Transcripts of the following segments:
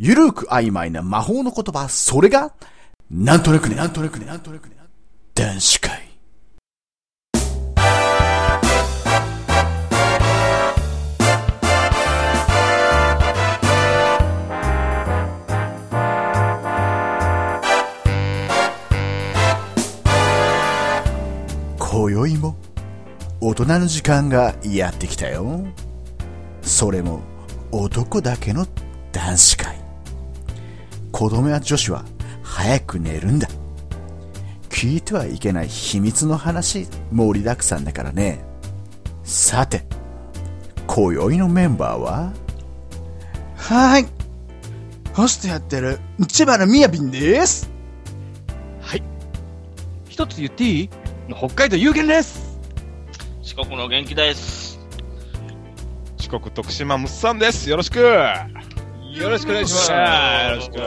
ゆるく曖昧な魔法の言葉、それが、なんとなくね、なんとなくね、なんとなくね、男子会。今宵も大人の時間がやってきたよ。それも男だけの男子会。子供や女子は早く寝るんだ。聞いてはいけない秘密の話盛りだくさんだからね。さて、今宵のメンバーは？はーい。ホストやってる、千葉のみやびんです。はい。一つ言っていい？北海道有限です。四国の元気です。四国徳島むっさんです。よろしく。よろしくお願いします。よろしく。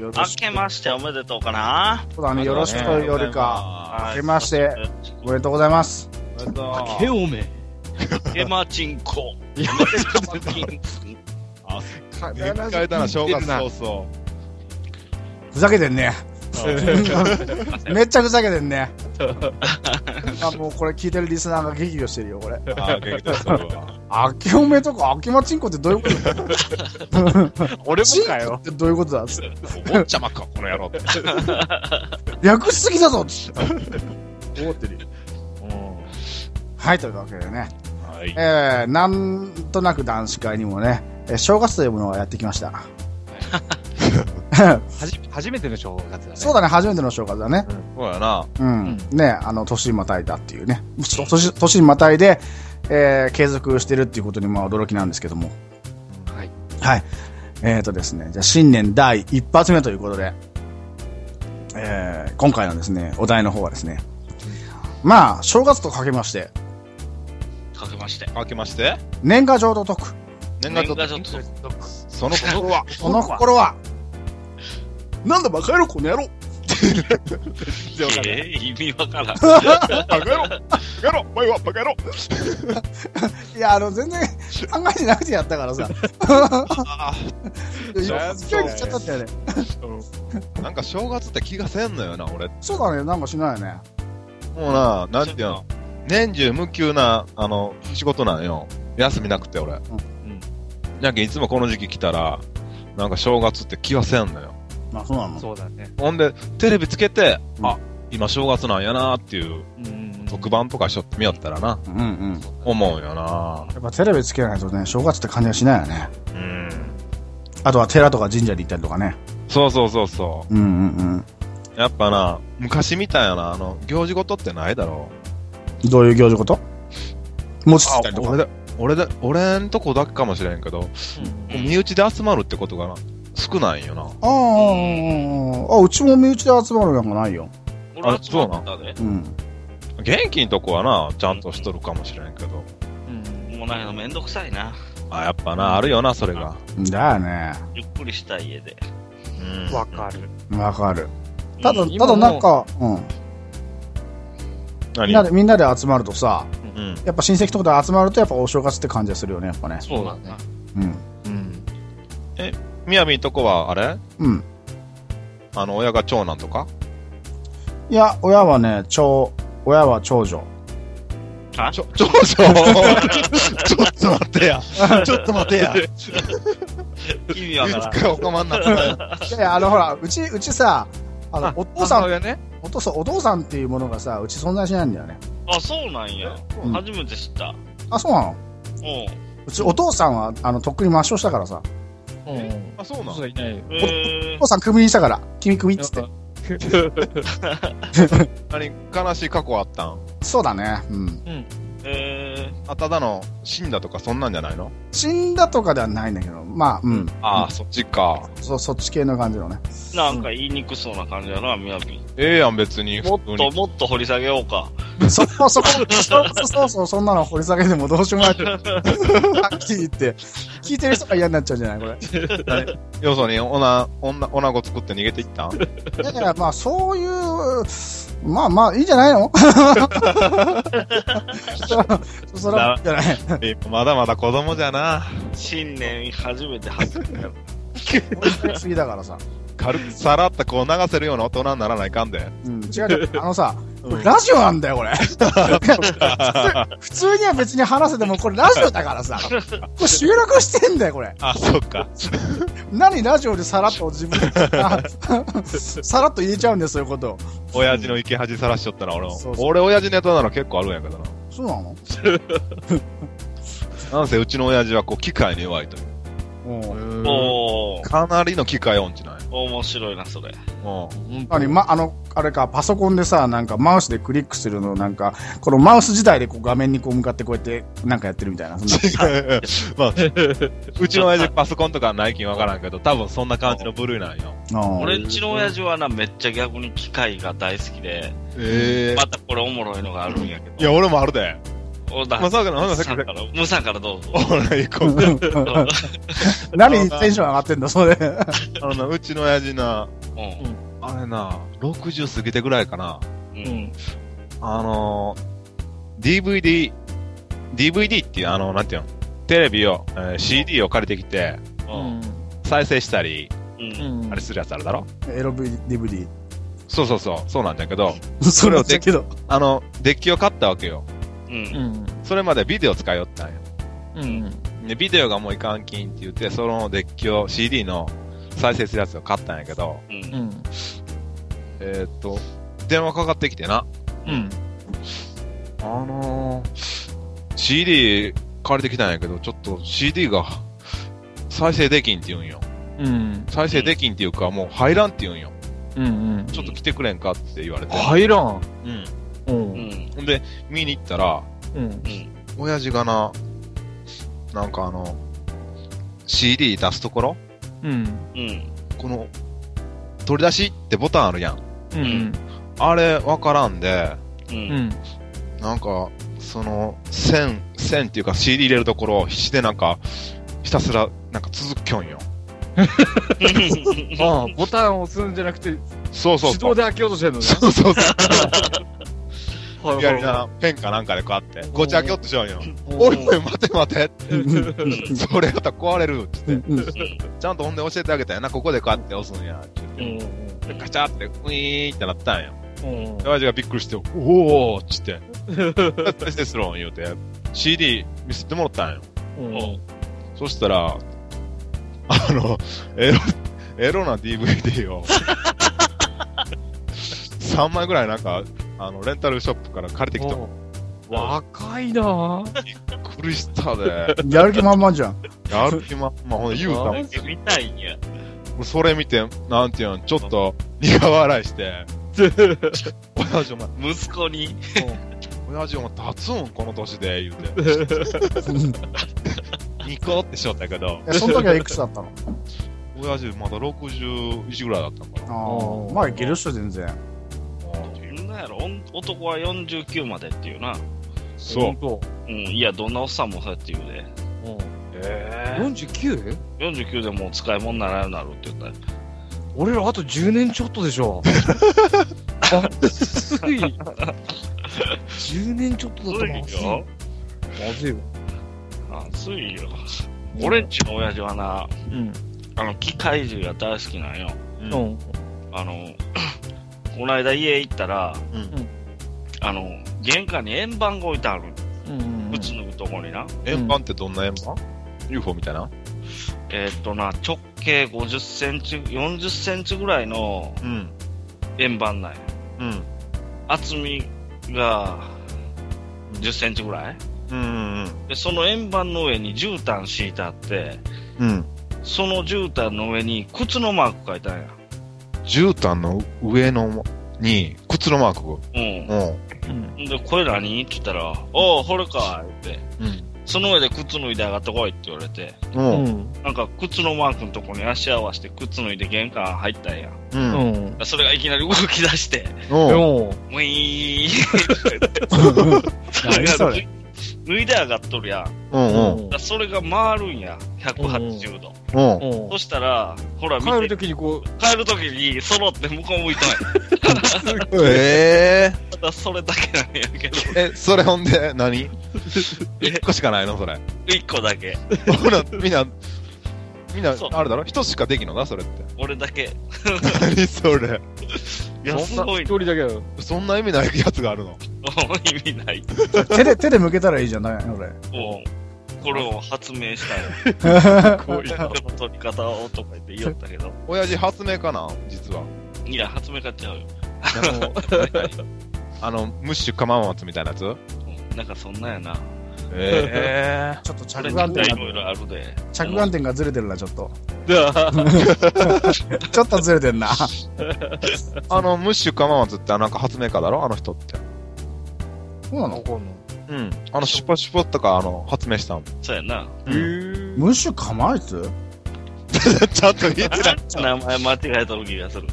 よ明けましておめでとうかな。そうだね、よろしくというよりか、はい明けまして、おめでとうございます。ケオメ。明けまちんこ。いや、一回だな、正月早々。ふざけてんね。めっちゃふざけてんね。あもうこれ聞いてるリスナーが激怒してるよ、これ。ああ、元気です。それはあけおめとか、あけまちんこってどういうこと？俺チンコってどういうことだおっちゃまか、この野郎って。略しすぎだぞ思ってるよ。はい、というわけでね。はい。えー、なんとなく男子会にもね、えー正月というものがやってきました。はじ、初めての正月だね。そうだね、初めての正月だね。そうやな。うん。ね、あの、年にまたいだっていうね。年、年にまたいで、えー、継続してるっていうことにまあ驚きなんですけども。はい。はい。えーとですね、じゃあ新年第一発目ということで、えー、今回のですね、お題の方はですね、まあ、正月とかけまして、かけまして。明けまして。年賀状と解く。年賀状年賀状とその心は。その心は、なんだバカ野郎この野郎えー、意味わからん。バカ野郎バカ野郎お前はバカ野郎いや、あの、全然考えてなくてやったからさ。なんか正月って気がせんのよな、俺。そうだね、なんかしないよね。もうな、なんていうの？年中無休な、あの、仕事なんよ。休みなくて、俺。うん。やけんいつもこの時期来たら、なんか正月って気がせんのよ。まあ、そうなの。そうだね。ほんで、テレビつけて、うんあ、今正月なんやなっていう、うん特番とかしょってみよったらな、うんうん。思うよなやっぱテレビつけないとね、正月って感じがしないよね。うん。あとは寺とか神社に行ったりとかね。そうそうそうそうんうんうん。う。やっぱな、昔みたいな、あの、行事事ってないだろどういう行事事餅つあったりとか。俺で、俺で、俺んとこだけかもしれんけど、うん身内で集まるってことがな、少ないんよな。ああ、ああ、うちも身内で集まるなんかないよ。俺はそうなんだね。うん。元気んとこはな、ちゃんとしとるかもしれんけど。もうなんかめんどくさいな。あ、やっぱな、あるよな、それが。だよね。ゆっくりした家で。うん。わかる。わかる。ただ、うんただなんか、うん。何？みんなで、みんなで集まるとさ、うん。やっぱ親戚とかで集まるとやっぱお正月って感じがするよね、やっぱね。そうだね。うん。うん。みやびんとこは、あれ？うん。あの、親が長男とか？いや、親はね、長、親は長女。あちょ、長女？ちょっと待ってや。ちょっと待てや。意味わからん。いつかおかまんなった。いやいや、あのほら、うち、うちさ、あの、お父さん、母親ね？お父さん、お父さんっていうものがさ、うち存在しないんだよね。あ、そうなんや。うん初めて知った。あ、そうなの？うん。うちお父さんは、あの、とっくに抹消したからさ。うん。あ、そうなのそういないよ。えお父さんクビにしたから、君クビっつって。何悲しい過去あったん？そうだね。うん。ー、えあ、ただの死んだとかそんなんじゃないの？死んだとかではないんだけど、まあ、うん。ああ、そっちか。そ、そっち系の感じのね。ー、なんか言いにくそうな感じやな、みやびん。ええやん、別に。もっともっと掘り下げようか。そこ、そこ、そうそうそう、そんなの掘り下げてもどうしようもない。はっきり言って。聞いてる人が嫌になっちゃうんじゃないこれ。要するに、おな、女、女子作って逃げていった？んいやいや、まあ、そういう、まあまあ、いいんじゃないの？そ そら、いいんじゃないえまだまだ子供じゃな。新年初めて初めて。次だからさ。軽くさらっとこう流せるような大人にならないかんで。うん、違う違う。あのさ、これラジオなんだよ、これ。普 通普通には別に話せても、これラジオだからさ。これ収録してんだよ、これ。あ、そっか。何ラジオでさらっと自分 さらっと言えちゃうんだよ、そういうこと。親父の池恥さらしちゃったら俺もそうそう俺親父ネタなら結構あるんやけどな。そうなの？なんせうちの親父はこう機械に弱いという。かなりの機械音痴なんや。面白いな、それ。うん。何ま、あの、あれか、パソコンでさ、なんかマウスでクリックするの、なんか、このマウス自体でこう画面にこう向かってこうやって、なんかやってるみたいな。そんな まあ、うちの親父パソコンとかないきんわからんけど、多分そんな感じの部類なんよ。うん俺んちの親父はな、めっちゃ逆に機械が大好きで、えまたこれおもろいのがあるんやけど。いや、俺もあるで。おだまあ、そうかな、ほんならさから、ムさんからどうぞ。俺行こう。何テンション上がってんだ、それ。あのな、うちの親父な、うん。あれな、60過ぎてぐらいかな。うん。あのー、DVD、DVD っていう、あの、なんていうの、テレビを、えー CD を借りてきて、うん。再生したり、うん。あれするやつあるだろ？エロ DVD。そうそうそう、そうなんだけど、それを。あの、デッキを買ったわけよ。うん。それまでビデオ使いよったんよ。うん。で、ビデオがもういかんきんって言って、そのデッキを CD の再生するやつを買ったんやけど、うん。うん。えーっと、電話かかってきてな。うん。あのー、CD 借りてきたんやけど、ちょっと CD が再生できんって言うんよ。うん。再生できんっていうか、もう入らんって言うんよ。うん。ちょっと来てくれんかって言われて。入らん。うん。う。うんん。ほんで、見に行ったら、うん。うん。親父がな、なんかあの、CD 出すところうん。うん。この、取り出しってボタンあるやん。うん。あれ、わからんで、う。うんん。なんか、その、線、線っていうか CD 入れるところを必死でなんか、ひたすら、なんか続きょんよ。ああ、ボタンを押すんじゃなくて、そうそうそう。手動で開けようとしてんのね。そうそうそ。はいうやりな、ペンかなんかでこうやって、ごちゃきょっとしようよ。うんおいおい、待て待てそれやったら壊れるって言って。うんちゃんとほんで教えてあげたよな、ここでこうやって押すんや。って言って。でカチャって、ウィーンってなったんよ。うん。で親父がびっくりして、おおーっつって、再生するん言うて、CD 見せてもらったんよ。うん。そしたら、あの、エロ、エロな DVD を、3枚ぐらいなんか、あの、レンタルショップから借りてきた。びっ若いなぁ。くりしたで。やる気満々じゃん。やる気まんま、ほんで言うたもん。見たいんや。それ見て、なんていうの、ちょっと苦笑いして、親父お前、息子に。親父お前立つんこの年で、言うて。ニコってしよったけど、え、その時はいくつだったの？親父まだ61ぐらいだったのかな。ああ。まあいけるっしょ、全然。やろ、男は49までっていうな。そう。そうん。いや、どんなおっさんもそうやって言うで。う。うん。え 49? 49でもう使い物にならなくなるって言ったら。俺らあと10年ちょっとでしょ。熱い。10年ちょっとだったらまずい。よ。まずいよ。熱いよ。俺んちの親父はな、うん。あの、機械銃が大好きなんよ。うんうん。あの、この間家行ったら、うんあの、玄関に円盤が置いてある。うん。靴脱ぐとこにな。円盤ってどんな円盤 ?UFO みたいな？えーっとな、直径50センチ、40センチぐらいのうん。円盤なんや。うん。厚みが10センチぐらい？うんうんで、その円盤の上に絨毯敷いてあって、うん。うん。その絨毯の上に靴のマーク書いたんや。絨毯の上のに、靴のマークが。うん。うん。で、これ何って言ったら、おお、これか、言って。うん。その上で靴脱いで上がってこいって言われて、う。うんん。なんか靴のマークのとこに足合わせて靴脱いで玄関入ったんや。う。うんん。それがいきなり動き出して、うん。もウィーン 何それ脱いで上がっとるやん。うんうん。それが回るんや。180度。うん。うんそしたら、ほら見帰るて、ときにこ帰るときに揃って向こう向いたんや。ええただそれだけなんやけど、え、それほんで何、一個しかないの？それ。一個だけ。ほら、みんな、みんなあれだろ？一つしかできんのな、それって。俺だけ。何それ？いや、すんなごい一。人だけだよ。そんな意味ないやつがあるの？意味ない。手で、手で向けたらいいじゃん、だめ俺。もう、これを発明したよ。こういうこの取り方をとか言って言おったけど。親父発明かな実は。いや、発明買っちゃうよ。あの、ムッシュ釜松みたいなやつ？うんなんかそんなんやな。ええちょっと着眼点にいろいが、ろあるで。着眼点がずれてるな、ちょっと。だ ちょっとずれてんな。あの、ムッシュ釜松ってなんか発明家だろ？あの人って。そうなの？うん。あの、シュポシュポとか、あの、発明したの。そうやな。うんムッシュ構えつ ちゃんと言ってない。名前間違えとる気がする。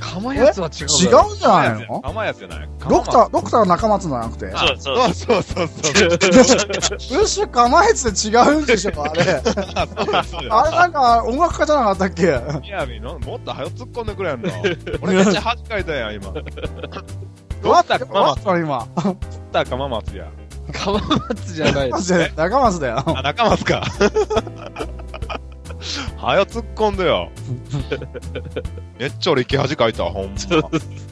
釜やつは違う違。うんじゃないの？釜やつじゃないドクター、ドクター中松じゃなくて？そうそう。そうそうそうそう。ムッシュ構えつって違うんでしょ、あれ。あそうだそうだあれなんか音楽家じゃなかったっけみやびのもっと早く突っ込んでくれんの。俺めっちゃ恥かいたやん、今。ドクター釜松。松今。ドクター釜松や。釜松じゃない中松だよ。あ、中松か。早突っ込んでよ。めっちゃ俺生き恥かいたわ、ほんま。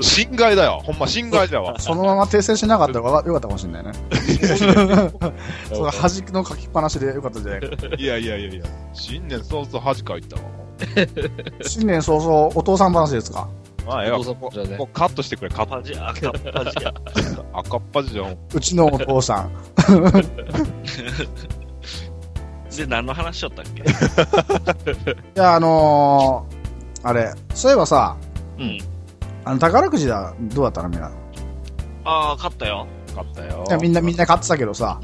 侵害だよ。ほんま侵害だわ。そのまま訂正しなかったらよかったかもしれないね。その端の書きっぱなしでよかったんじゃないか。いやいやいやいや。新年早々恥かいたわ。新年早々お父さん話ですかまあ、ええわもうカットしてくれ、カット。パジ、赤パジや。赤っ端じゃん。うちのお父さん。で、何の話しよったっけ？いや、あのー、あれ、そういえばさ、うん。あの宝くじだ、どうだったの？みんな。いああ、勝ったよ。勝ったよ。や、みんな、みんな買ってたけどさ。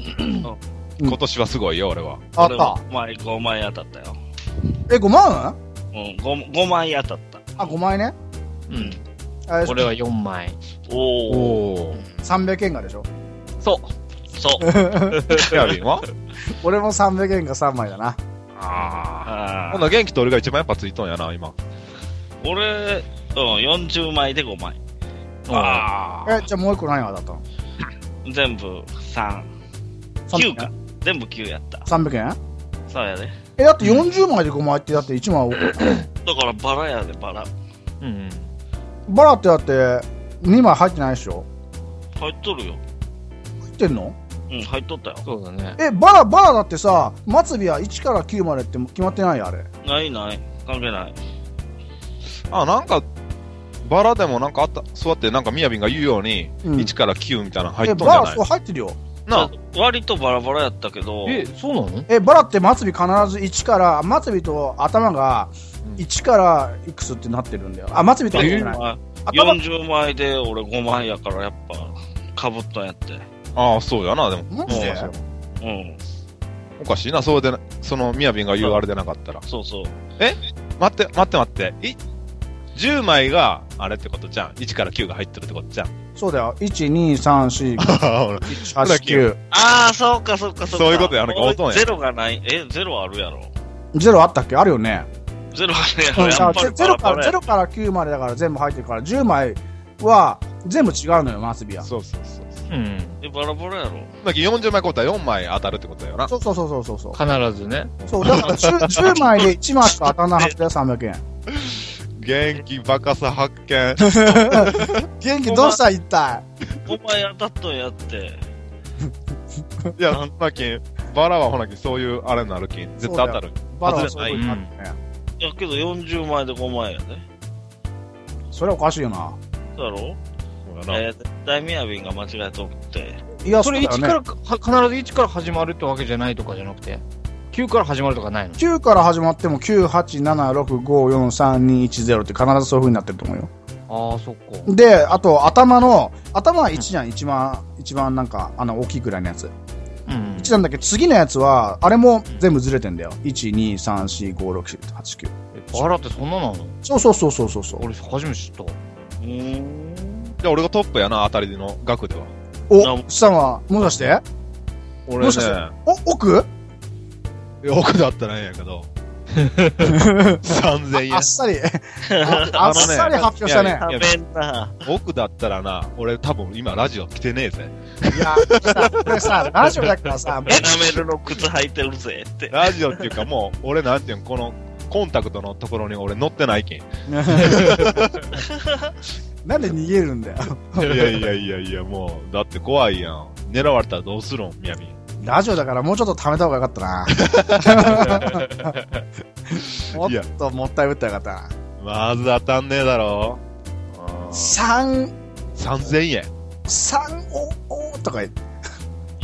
今年はすごいよ、俺は。あった。俺も5枚、5枚当たったよ。え、5万？うん、5, 5枚当たった。あ、5枚ね。うん。あれ俺は4枚。おお。おー。300円がでしょ？そう。そう。やびんは？俺も300円が3枚だな。ああ。あほんなら元気と俺が一番やっぱついとんやな、今。俺、うん、40枚で5枚。あえ、じゃあもう一個何がだったの？全部3。9か。全部9やった。300円そうやで。え、だって40枚で5枚ってだって1枚だからバラやで、バラ。うん。バラってだって2枚入ってないでしょ？入っとるよ。入ってんの？うん、入っとったよ。そうだね。え、バラ、バラだってさ、末尾は1から9までって決まってないよあれ。ないない。関係ない。あ。あ、なんか、バラでもなんかあった、そうやってなんかみやびんが言うように、うん1から9みたいなの入え、っとんじゃない？バラそう入ってるよ。なあ。割とバラバラやったけど、え、そうなの？え、バラって末尾必ず1から、末尾と頭が1からいくつってなってるんだよ。あ、末尾と入ってない。まあ頭、40枚で俺5枚やからやっぱ、被ったんやって。ああ、そうやな、でも。マジで？そううん。おかしいな、そうでな、そのみやびんが言うあれでなかったら。そうそう。待って、待って待って。い ?10 枚が、あれってことじゃん。1から9が入ってるってことじゃん。そうだよ。1、2、3、4、5、1、8、9。ああ、そうかそうかそうか。そういうことやなんか俺音やゼロがない。え、ゼロあるやろ。ゼロあったっけ？あるよね。ゼロあるやろ。うんやっぱりゼロから、ゼロから9までだから全部入ってるから、10枚は全部違うのよ、末尾は。そうそうそう。うん。え、バラバラやろ。だけど40枚買うたら4枚当たるってことだよな。そうそうそうそうそうそう。必ずね。そう、だから 10, 10 枚で1枚しか当たらないはずだよ、300円。元気バカさ発見。元気どうした一体5枚当たっとんやって。いや、ほなきん、バラはほなきん、そういうあれになるきん、絶対当たる。バラはそういうことになるね。いやけど40枚で5枚やで。それはおかしいよな。そうやろなえー、絶対みやびんが間違えとって。いや、それ1そうだよねから、は必ず1から始まるってわけじゃないとかじゃなくて、9から始まるとかないの？9から始まっても9、8、7、6、5、4、3、2、1、0って必ずそういう風になってると思うよ。ああ、そっか。で、あと頭の、頭は1じゃん、一番、一番なんか、あの、大きいくらいのやつ。うん。1なんだけど、次のやつは、あれも全部ずれてんだよ。1、2、3、4、5、6、7、8、9。バラってそんななの？そうそうそうそうそうそう。俺初めて知った。うーん。じゃあ俺がトップやな、当たりの額では。お、したのは、もしかして？俺もしかして？ね、お、奥？奥だったらええんやけど、3000円あっ。さり、ああっさり 発表したね。食べんな。奥だったらな、俺多分今ラジオ来てねえぜ。いや、これさ、ラジオだからさ、エナメルの靴履いてるぜって。ラジオっていうかもう、俺なんていうの、この、コンタクトのところに俺乗ってないけん。いなんで逃げるんだよ。やいやいやいや、もう、だって怖いやん。狙われたらどうするん、みやび。ラジオだからもうちょっと貯めた方がよかったな。もっともったいぶったらよかったな。まず当たんねえだろ。うん3、3000円。3、お、おとか言って、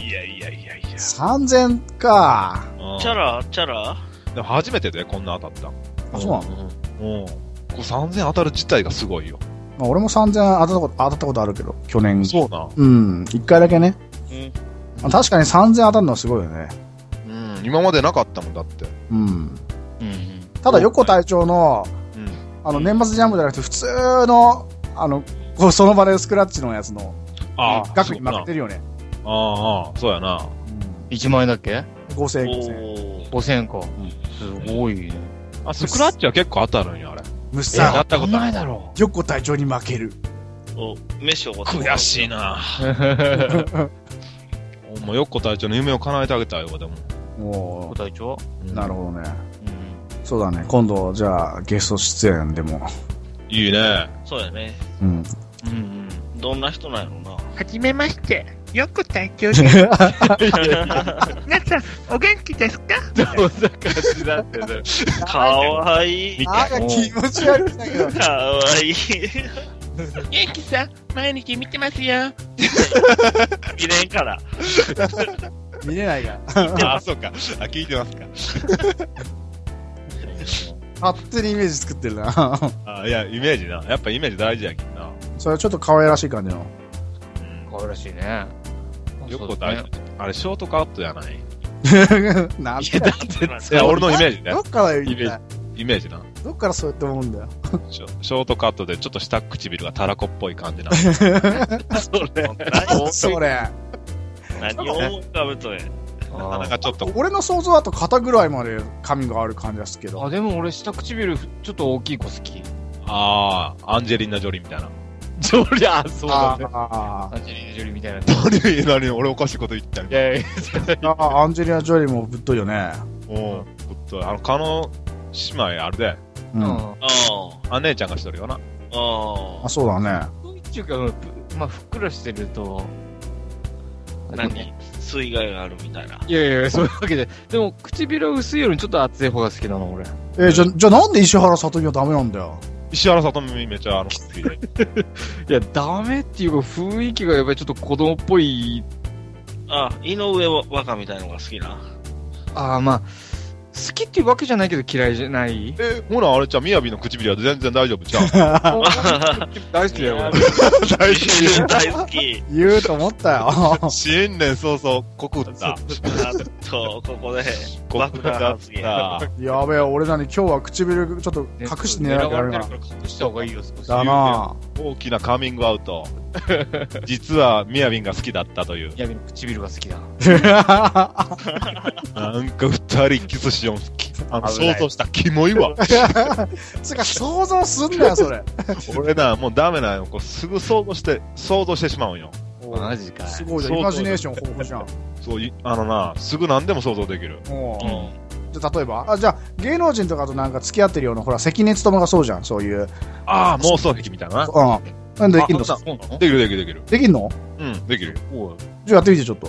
いやいやいやいや。3000か。うんチャラ？チャラ？でも初めてでこんな当たっあ、そうなの？た。うん。これ3000当たる自体がすごいよ。まあ、俺も3000当たったこと、当たったことあるけど、去年。そうな。うん、一回だけね。うん。まあ確かに3000当たるのはすごいよね。うん。今までなかったもんだって。うん。うん。ただ、横隊長の、うん。あの、年末ジャンボじゃなくて、普通の、あの、こうその場でスクラッチのやつの、ああ、額に負ける。てるよね。ああ、そうやな。1万円だっけ？うん。5000円、お5000円。ー。?5000 円か。すごいね。あ、スクラッチは結構当たるんや、あれ。虫やさん、ったことないだろ横隊長に負ける。お、飯を悔しいな。う。もうよっこ隊長の夢を叶えてあげたいわ、でも。も小隊長う、なるほどね。うん。そうだね。今度、じゃあ、ゲスト出演でも。いいね。そうやね。うん。うんうん。どんな人なんやろな。はじめまして。よく隊長です。皆さん、お元気ですか？どんな感じだってね。かわいい。あが気持ち悪いんだけど。かわいい。元気さん、毎日見てますよ。見れんから。見れないから。あ、そうか。あ、聞いてますか。勝手にイメージ作ってるな。あ、いや、イメージな。やっぱイメージ大事やけんな。それはちょっと可愛らしい感じの。うん。可愛らしいね。よっこ隊長。あれ、ショートカットやない？なんいや、だって、いや、俺のイメージねど。っからイメーイメージな。どっからそうやって思うんだよ。ショショートカットでちょっと下唇がたらこっぽい感じな。それ。何それ。何を思い浮かべと。なんかちょっと、俺の想像だと肩ぐらいまで髪がある感じがするけど。あ、でも俺下唇ちょっと大きい子好き。ああ、アンジェリーナ・ジョリーみたいな。ジョリア、そうだね。あアンジェリーナ・ジョリーみたいな。何、何、俺おかしいこと言ったんいやいや、ーあ、アンジェリア・ジョリーもぶっといよね。うん。ほっと、あの、カノ姉妹あるで。うん。うん。あ姉ちゃんがしとるよな。あ。ああ、そうだね。っていうか、ぷまあ、ふっくらしてると、あ。何？水害があるみたいな。いやいや、そういうわけで。でも、唇薄いよりちょっと厚い方が好きなの、俺。えーじゃ、じゃあなんで石原さとみはダメなんだよ？石原さとみめっちゃあの、好きで。いや、ダメっていうか、雰囲気がやっぱりちょっと子供っぽい。あ、井上若みたいのが好きな。ああ、まあ、好きっていうわけじゃないけど嫌いじゃない？え、ほら、あれじゃん、みやびの唇は全然大丈夫じゃん。大好きだよ、俺。大丈大好き。言うと思ったよ。夫。新年早々、告った。あと、ここで、告爆弾った。やべえ、俺なに今日は唇ちょっと隠して。狙われてるから隠した方がいいよ、少し。だな大きなカミングアウト。実は、みやびんが好きだったという。ヤビの唇が好きだ。なんか二人キスしよんす。きあの、想像した。キモいわ。つうか、想像すんなよ、それ。俺な、もうダメなよ。こうすぐ想像して、想像してしまうんよ。マジか。すごいじゃん。イマジネーション豊富じゃん。そうい、あのな、すぐ何でも想像できる。もううん。じゃあ例えばあ、じゃあ、芸能人とかとなんか付き合ってるような、ほら、関根勤がそうじゃん、そういう。ああ、妄想癖みたいなな。うん。なんでできんの？できるできるできる。できんの？うん、できる。じゃあやってみて、ちょっと。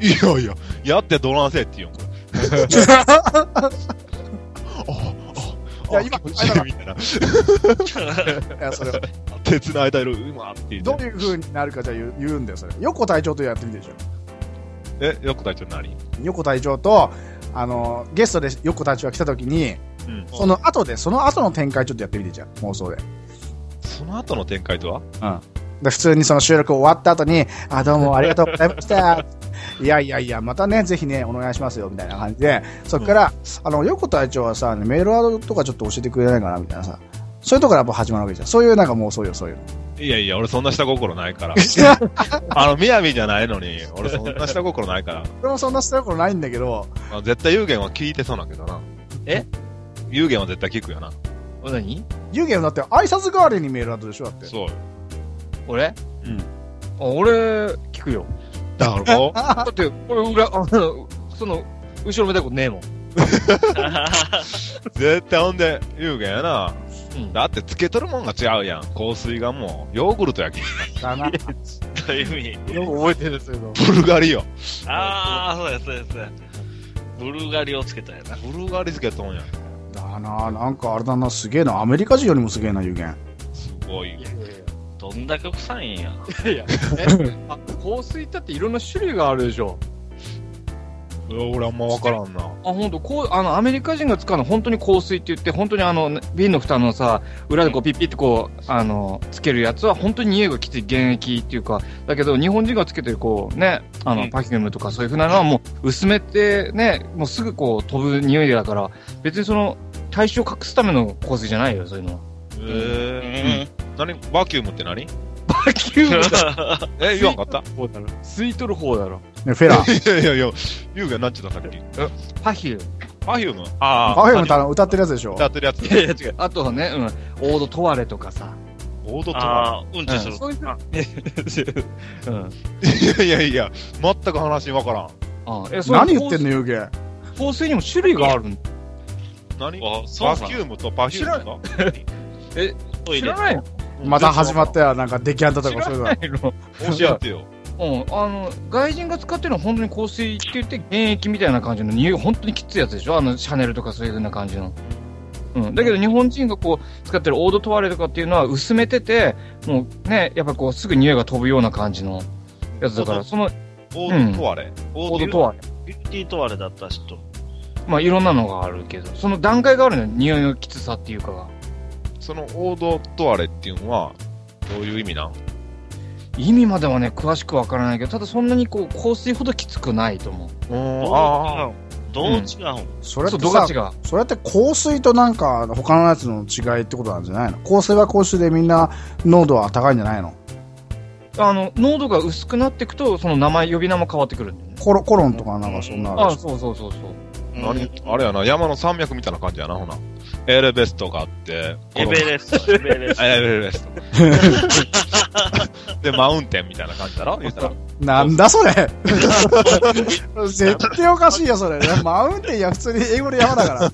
いやいや、やってどないせえって言うん、これ。いや今気持ちいいみたいな。いや、それ、手繋いだる、うまって言って。どういう風になるかじゃあ言う言うんだよ、それ。横隊長とやってみてでしょ。え、よく隊長何？横隊長と、あの、ゲストで横隊長が来た時に、うん。その後で、その後の展開ちょっとやってみてじゃん、妄想で。その後の展開とは？うん。で、普通にその収録終わった後に、あ、どうもありがとうございました。いやいやいや、またね、ぜひね、お願いしますよ、みたいな感じで、そっから、あの、横隊長はさ、メールアドとかちょっと教えてくれないかな、みたいなさ、そういうとこからやっぱ始まるわけじゃん。そういうなんかもうそうよ、そういうの。いやいや、俺そんな下心ないから。あの、みやびじゃないのに、俺そんな下心ないから。俺もそんなしたことないんだけど、あ絶対有限は聞いてそうだけどな。え？有限は絶対聞くよな。何？湯気だって挨拶代わりにメールアドでしょだって。そうよ。俺？うん。あ、俺、聞くよ。だからこう、だって、これ裏、あの、その、後ろめたいことねえもん。絶対ほんで、有限やな。うんだってつけとるもんが違うやん。香水がもう、ヨーグルトやき。だな。どういう意味？よく覚えてるんですけど。ブルガリよ。ああ、そうや、そうや、そうや。ブルガリをつけたやな。ブルガリつけとんやん。だな、なんかあれだな、すげえな。アメリカ人よりもすげえな、湯気。すごい。どんだけ臭いんや。い やいや、え、あ、香水ってっていろんな種類があるでしょ。俺あんまわからんな。あ、本当こう、あの、アメリカ人が使うの本当に香水って言って、本当にあの、ね瓶の蓋のさ、裏でこうピッピッてこう、あの、つけるやつは本当に匂いがきつい原液っていうか、だけど日本人がつけてるこう、ね、あの、うんパフュームとかそういう風なのはもう薄めてね、もうすぐこう飛ぶ匂いだから、別にその、体臭を隠すための香水じゃないよ、そういうのは。えー、何？バキュームって何？バキュームだ え、言わんかった？方だろ。吸い取る方だろ。ね、フェラ。いやいやいや、ゆうがなんちゅうたさっき？パフューム。パフューム？ああ。パフェムた歌ってるやつでしょ？歌ってるやつ。いやいや違う。あとはね、うん、オードトワレとかさ。オードとああ、うんちする。そういうあうん。いやいやいや、全く話わからん。あえそ何言ってんの、湯気。香水にも種類があるん何？バキュームとパフュームとトイレ知らないの？また始まったよ、なんかデキャンタと知からそういうの。教えてよ。うん、あの、外人が使ってるのは本当に香水って言って、原液みたいな感じの匂い、本当にきついやつでしょ？あの、シャネルとかそういう風な感じの。うん。だけど日本人がこう、使ってるオードトワレとかっていうのは薄めてて、もうね、やっぱこう、すぐ匂いが飛ぶような感じのやつだから、その、オードトワレ。オオードトワレ。ビューティートワレだった人。まあ、いろんなのがあるけど、その段階があるのよ、匂いのきつさっていうかが。そのオードトワレっていうのは、どういう意味なん？意味まではね、詳しくわからないけど、ただそんなにこう、香水ほどきつくないと思う。あうどう違う？んそれってさ。それって香水となんか他のやつの違いってことなんじゃないの？香水は香水でみんな濃度は高いんじゃないの？あの、濃度が薄くなっていくと、その名前、呼び名も変わってくるんだよね。コロコロンとかなんかそんなああるでしょ？そうそうそうそう。何？あれやな、山の山脈みたいな感じやな、ほな。エレベストがあって、エベレスト、エベレスあ エレベスト。で、マウンテンみたいな感じだろ？言ったら。なんだそれ絶対おかしいよ、それ。マウンテンや普通に英語で山だから。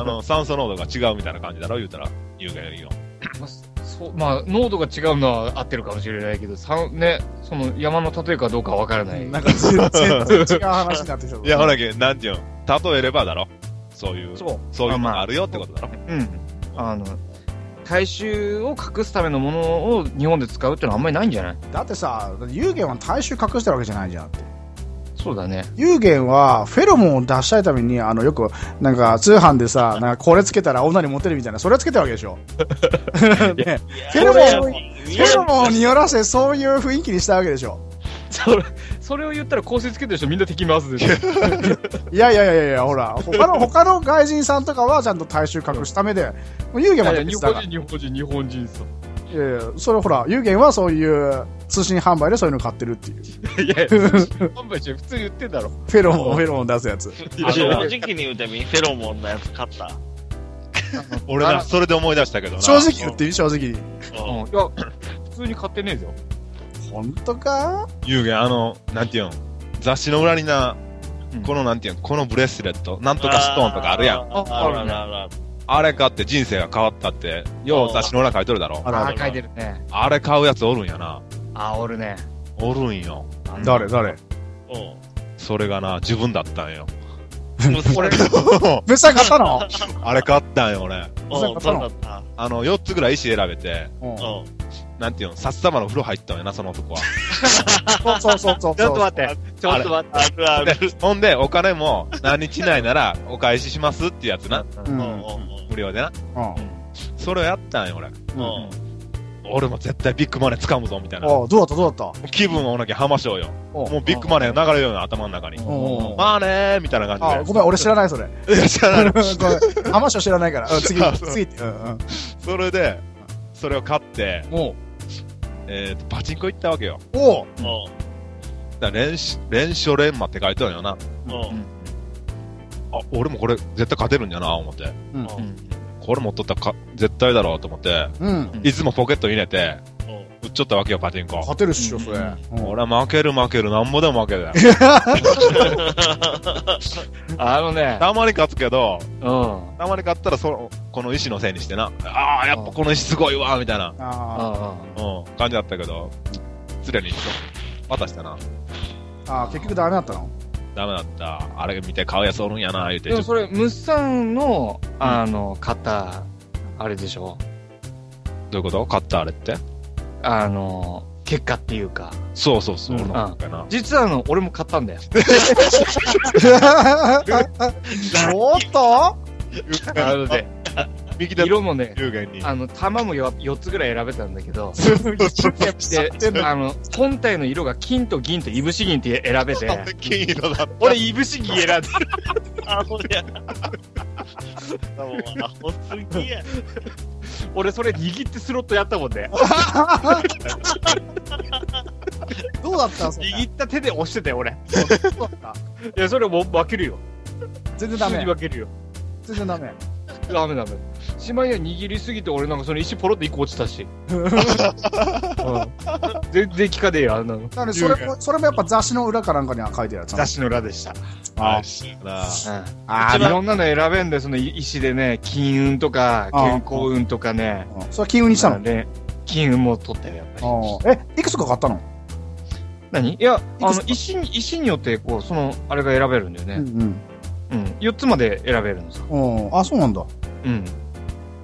あの、酸素濃度が違うみたいな感じだろ？言ったら。言うがよりよ。まあ、そう、まあ、濃度が違うのは合ってるかもしれないけど、さんね、その山の例えかどうかわからない。なんか 全然違う話になってきたぞ。いや、ほらけ、なんていうの例えればだろそういう、そう。そういうのがあるよってことだろうん。あの、大衆を隠すためのものを日本で使うってのはあんまりないんじゃない？だってさ、有限は大衆隠してるわけじゃないじゃんって。そうだね。有限はフェロモンを出したいために、あの、よく、なんか通販でさ、なんかこれつけたら女にモテるみたいな、それつけてるわけでしょ。ねフェロモンを、フェロモンを匂らせ、そういう雰囲気にしたわけでしょ。それ、それを言ったら香水つけてる人みんな敵回すでしょ。いやいやいやいや、ほら、他の、他の外人さんとかはちゃんと大衆隠すためで、もう有限はいやいや日。本人、日本人、日本人さ。いやいや、それほら、有限はそういう通信販売でそういうの買ってるっていう。いやいや、販売中普通に言ってんだろ。フェロモン、フェロモン出すやつ。あ正直に言うてみ、フェロモンのやつ買った。俺な、それで思い出したけどな。正直言っていい？正直に。うん。いや、普通に買ってねえぞ。本当か？有限、あの、なんていうの雑誌の裏にな、うんこのなんていうのこのブレスレット、なんとかストーンとかあるやん。あああるねるあれ買って人生が変わったって、よう雑誌の裏書いとるだろあ。るあ書いてるね。あれ買うやつおるんやな。あ、おるね。おるんよ。誰誰？うん。それがな、自分だったんよ。これ、別さん買ったの？あれ買ったんよ、俺。あの、4つぐらい石選べて。なんていうの、札束の風呂入ったんよな、その男は。そうそうそうそう。ちょっと待って。ちょっと待って。あるある。で、ほんで、お金も何日以内ならお返ししますっていうやつな。う。うんんうん無料でな。うん。それをやったんよ、俺。うん。うん。俺も絶対ビッグマネー掴むぞ、みたいな。あどうだったどうだっ気分をおなきゃ浜章よ。たもうビッグマネーが流れるような頭の中に。まあねー、みたいなあ、感ごめん、俺知らない、それ。じで。いや、知らない。ごめん。浜章知らないから。うん次 次って。うんうん。それで、それを買って、おうえーと、パチンコ行ったわけよ。おうおうだ連し、連勝連磨って書いてあるよな。おうあ、俺もこれ絶対勝てるんやな、思って。うんこれ持っとったらか絶対だろうと思って、うん。いつもポケットに入れて、おう売っちゃったわけよ、パチンコ。勝てるっしょ、それ。うん俺は負ける負ける、なんぼでも負けるよ。あのね、たまに勝つけど、うん。たまに勝ったらその、この石のせいにしてな、ああ、やっぱこの石すごいわ、みたいな、ああうん、感じだったけど、常に渡したな。ーあー、結局ダメだったの？ダメだった。あれ見て買うやつおるんやな、言うて。でもそれ、ムッサンの、あの、型、あれでしょ？どういうこと？買ったあれって？あの、結果っていうか。そうそうそう。実はあの、俺も買ったんだよ。おっと？あのね、右で色もね、有限に。あの、玉もよ4つぐらい選べたんだけど、で、あの、本体の色が金と銀といぶし銀って選べて、金色だった。俺いぶし銀選んでる。俺それ握ってスロットやったもんね。どうだった？それ握った手で押してたよ、俺。いや、それもう負けるよ。た全然ダメ普通に。負けるよ。全然ダメ。ダメダメ。しまいには握りすぎて俺なんかその石ポロって1個落ちたし。うん全然効かねえよ、あんなの。なので、それも、それもやっぱ雑誌の裏かなんかには書いてある雑誌の裏でした。ああいろんなの選べんで、その石でね、金運とか、あ健康運とかね。うんそれは金運にしたの？ね、金運も取ったよ、やっぱり。え、いくつか買ったの？何？いや、あの石に、石によって、こう、その、あれが選べるんだよね。うんうん。4つまで選べるん。うん。あ、そうなんだ。うん。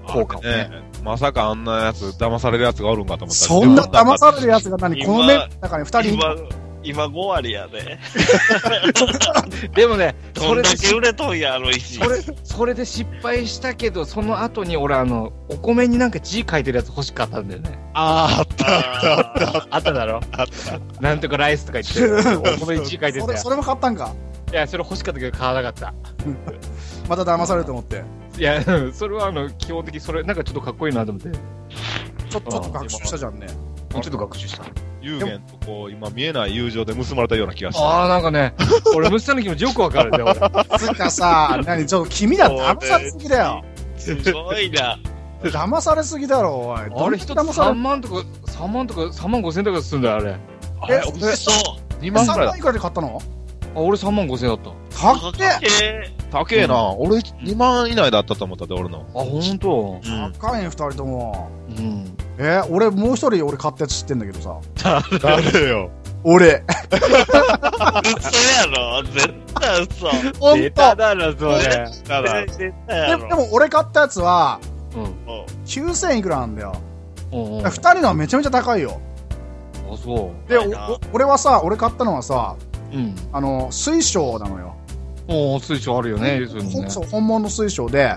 効果をね。ねまさかあんなやつ、騙されるやつがおるんかと思ったらそんな騙されるやつが何？今この目の中に二人いる今、今5割やで。でもね、それでけ売れとんや、あの石。それ、それで失敗したけど、その後に俺あの、お米になんか字書いてるやつ欲しかったんだよね。あーあった。ああっただろ？なんとかライスとか言って、お米に字書いてたよそれそ。れも買ったんか？いや、それ欲しかったけど買わなかった。また騙されると思って。いや、う んそれはあの、基本的にそれ、なんかちょっとかっこいいなと思って。ちょちょっと学習したじゃんね。ちょっと学習した。有限とこう、今見えない友情で結ばれたような気がした。ああ、なんかね、俺、ムスタの気持ちよくわかるんだよ、俺。つうかさ、何ちょっと君ら騙されすぎだよ。すごいな。騙されすぎだろ、おい。あれ一つ3騙され万とか、3万とか、3万5千とかすんだよ、あれ。あ、え、嘘。2万ぐらいだ3万いくらで買ったの？俺3万5千だった。あ、かっけええ高えな。俺2万以内だったと思ったで、俺の。ほんとうん。高いね、二人とも。うん。え、俺もう一人俺買ったやつ知ってんだけどさ。誰よ？俺。嘘やろ？絶対嘘。ほん出たとだろ、それ。ただ、絶対やろ。ででも俺買ったやつは、うん。お9000いくらなんだよ。うんうん。二人のはめちゃめちゃ高いよ。あ、そで、高いなおお俺はさ、俺買ったのはさ、う。うん。あの、水晶なのよ。おー、水晶あるよね、ね。本物の水晶で、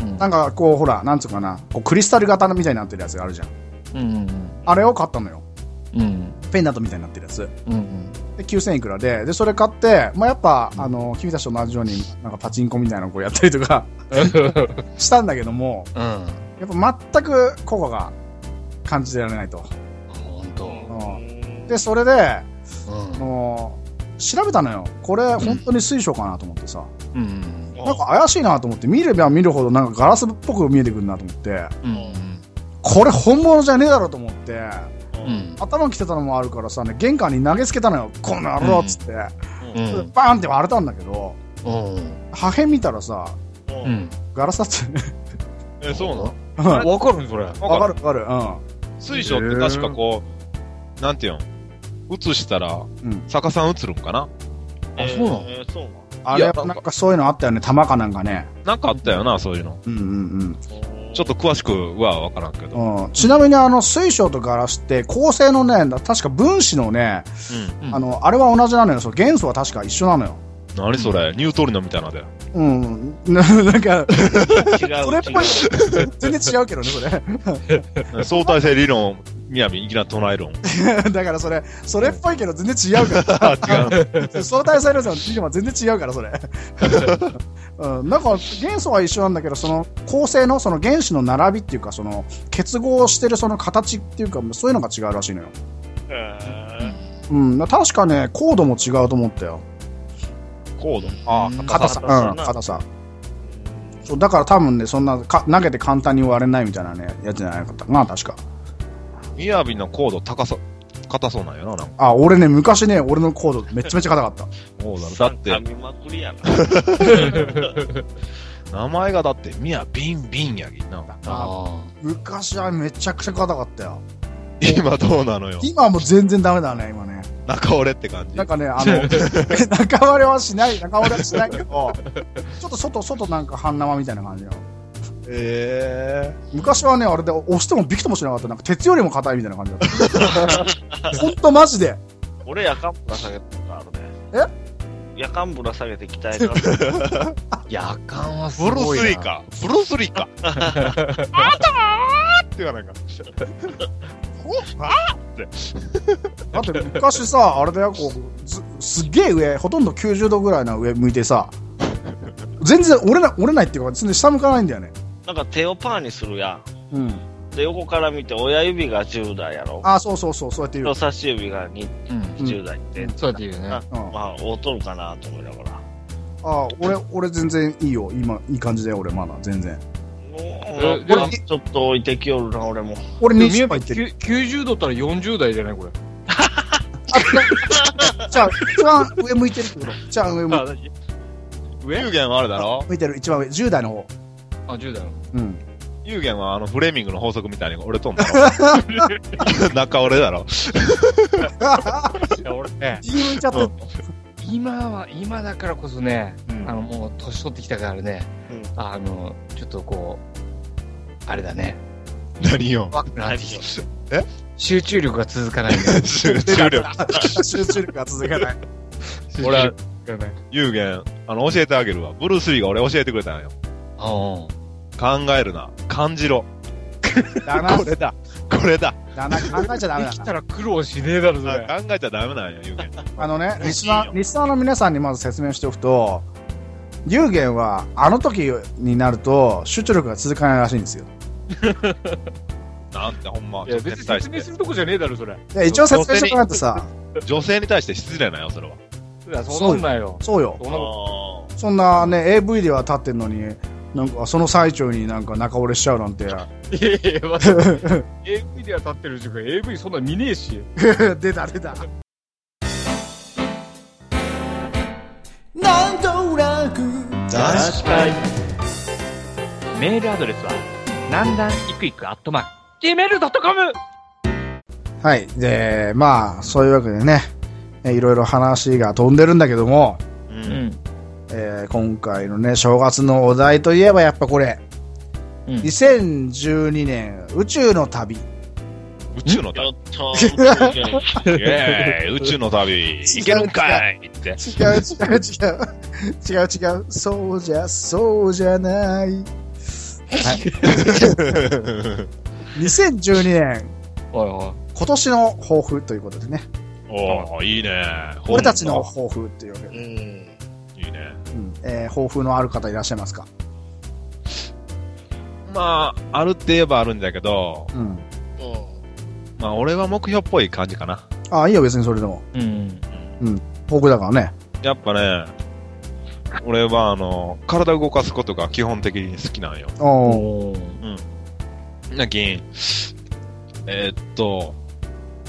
うんなんかこう、ほら、なんつうかな、こうクリスタル型みたいになってるやつがあるじゃん。うんあれを買ったのよ。うん。うん。ペンダントみたいになってるやつ。うんで、9000いくらで、で、それ買って、まあ、やっぱ、あの、君たちと同じように、なんかパチンコみたいなのをこうやったりとか したんだけども、うん。やっぱ全く効果が感じられないと。ほんと。うんで、それで、あうん。の調べたのよ。これ、本当に水晶かなと思ってさ。うん。なんか怪しいなと思って、見れば見るほどなんかガラスっぽく見えてくるなと思って、うん。これ本物じゃねえだろうと思って、うん。頭に来てたのもあるからさ、ね、玄関に投げつけたのよ。この野郎っつって。うん。バーンって割れたんだけど、うん。破片見たらさ、うん。ガラスだって。え、そうなの？わわかる？それ。かるわかる。うん。水晶って確かこう、なんていうん映したら、うん逆さん映るんかな？あそうなの？えーそうなのあれ、なんかそういうのあったよね。玉かなんかね。なんかあったよな、そういうの。うんうんちょっと詳しくはわからんけど。うん。うん、ちなみにあの、水晶とガラスって、構成のね、確か分子のね、うんあの、あれは同じなのよ。そう元素は確か一緒なのよ。何それ、ニュートリノみたいなので。うん。ななんか、違う。それっぽい違う。全然違うけどね、それ。相対性理論、みやび、いきなり唱えるん。だからそれ、それっぽいけど全然違うから。あ、違う。相対性理論の理論は全然違うから、それ。うん、なんか元素は一緒なんだけど、その構成のその原子の並びっていうか、その結合してるその形っていうか、そういうのが違うらしいのよ。へうん、確かね、コードも違うと思ったよ。コード。ああ、硬さ、うん、硬さ。そう、だから多分ね、そんなか投げて簡単に割れないみたいなね、やつじゃなかったかな、確か。みやびのコード高さ、硬そうなんよな、なんか。あ、俺ね、昔ね、俺のコードめちゃめちゃ硬かった。そうだろ。だって、噛みまくりやな。名前がだって、みやビンビンやぎな。あ昔はめちゃくちゃ硬かったよ。今どうなのよ。今はもう全然ダメだね、今ね。中折れって感じ。なんかね、あの、中割れはしない、中割れはしないけど、ちょっと外、外なんか半生みたいな感じよ。え昔はね、あれで押してもびくともしなかった。なんか鉄よりも硬いみたいな感じだった。ほんとマジで。俺夜間ぶら下げたことあるね。夜間ぶら下げて鍛えた。あ。夜間はすー。ブルーごいな。スリーか。ブルースリーか。あたーって言わないか。だって昔さ、あれだよ、こう、ずすっげえ上、ほとんど90度ぐらいの上向いてさ、全然折れない、折れないっていうか、全然下向かないんだよね。なんか手をパーにするやうん。ん。で、横から見て親指が10代やろ。あ、そうそうそう、そうやって言う人。差し指が2うん。10代って。そうやって言うね。あうんまあ、大とるかなと思いながら。あ、俺、俺全然いいよ。今、いい感じだよ、俺まだ、全然。もうでまあちょっと置いてきよるな、俺も。俺20でも宮城杯いってる。90度ったら40代じゃないこれ。じゃあ、一番上向いてるってこと？一番上向いてる。有限はあるだろ向いてる、一番上、10代の方。あ、10代の。うん。有限はあのフレーミングの法則みたいに俺とんだろ 中折れだろいや、俺ね、今は、今だからこそね、うんあの、もう年取ってきたからね、うんあの、ちょっとこう、あれだね、何よえ？集中力が続かない。集中力。集中力が続かない。俺は。有限、あの、教えてあげるわ。ブルース・リーが俺教えてくれたのよ。あ考えるな。感じろ。だなこ、れだ。これだ。だな、考えちゃダメだな。生きたら苦労しねえだろ、そあれ。考えちゃダメなんよ、有限。あのね、リスナー、リスナーの皆さんにまず説明しておくと、有限は、あの時になると、集中力が続かないらしいんですよ。なんてほんま、いや、別に説明するとこじゃねえだろ、それ。いや一応説明しておかないとさ、女性に対して失礼なよ、それは。いや、そうなんだよ。そうよ。そんなこあそんなね、AV では立ってんのに、なんかその最中になんか中折れしちゃうなんて。と。いやいや。AV では立ってる時間、AV そんな見ねえし。出た出た。なんとなく確かに。メールアドレスは、なんだんいくいくアットマーク、gmail.com! はい。で、まあ、そういうわけでね、えいろいろ話が飛んでるんだけども、う。うんん。えー今回のね、正月のお題といえばやっぱこれ、うん2012年宇宙の旅。宇宙の旅。宇宙の旅。行けるんかいって。違う違う違う。違う違う。そうじゃ、そうじゃない。2012年、おいお今年の抱負ということでね。おー、いいね。俺たちの抱負っていうわけで。うん。いいね。うんえー抱負のある方いらっしゃいますか？まあ、あるって言えばあるんだけど、うん。うん。まあ、俺は目標っぽい感じかな。ああ、いいよ、別にそれでも。い。うん。抱負だからね。やっぱね、俺はあの、体を動かすことが基本的に好きなんよ。おーおー。なきん、えーっと、